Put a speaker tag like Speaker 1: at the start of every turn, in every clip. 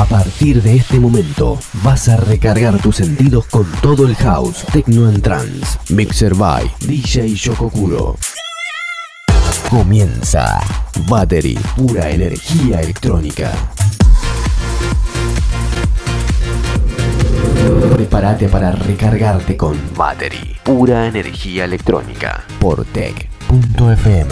Speaker 1: A partir de este momento, vas a recargar tus sentidos con todo el house, techno and trance. Mixer by DJ Shokokuro. Comienza Battery, pura energía electrónica. Prepárate para recargarte con Battery, pura energía electrónica por tech.fm.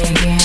Speaker 1: again.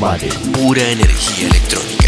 Speaker 1: Sale pura energía electrónica.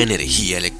Speaker 1: Energía electrónica.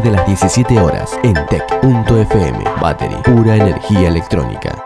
Speaker 1: De las 17 horas en tech.fm. Battery, pura energía electrónica.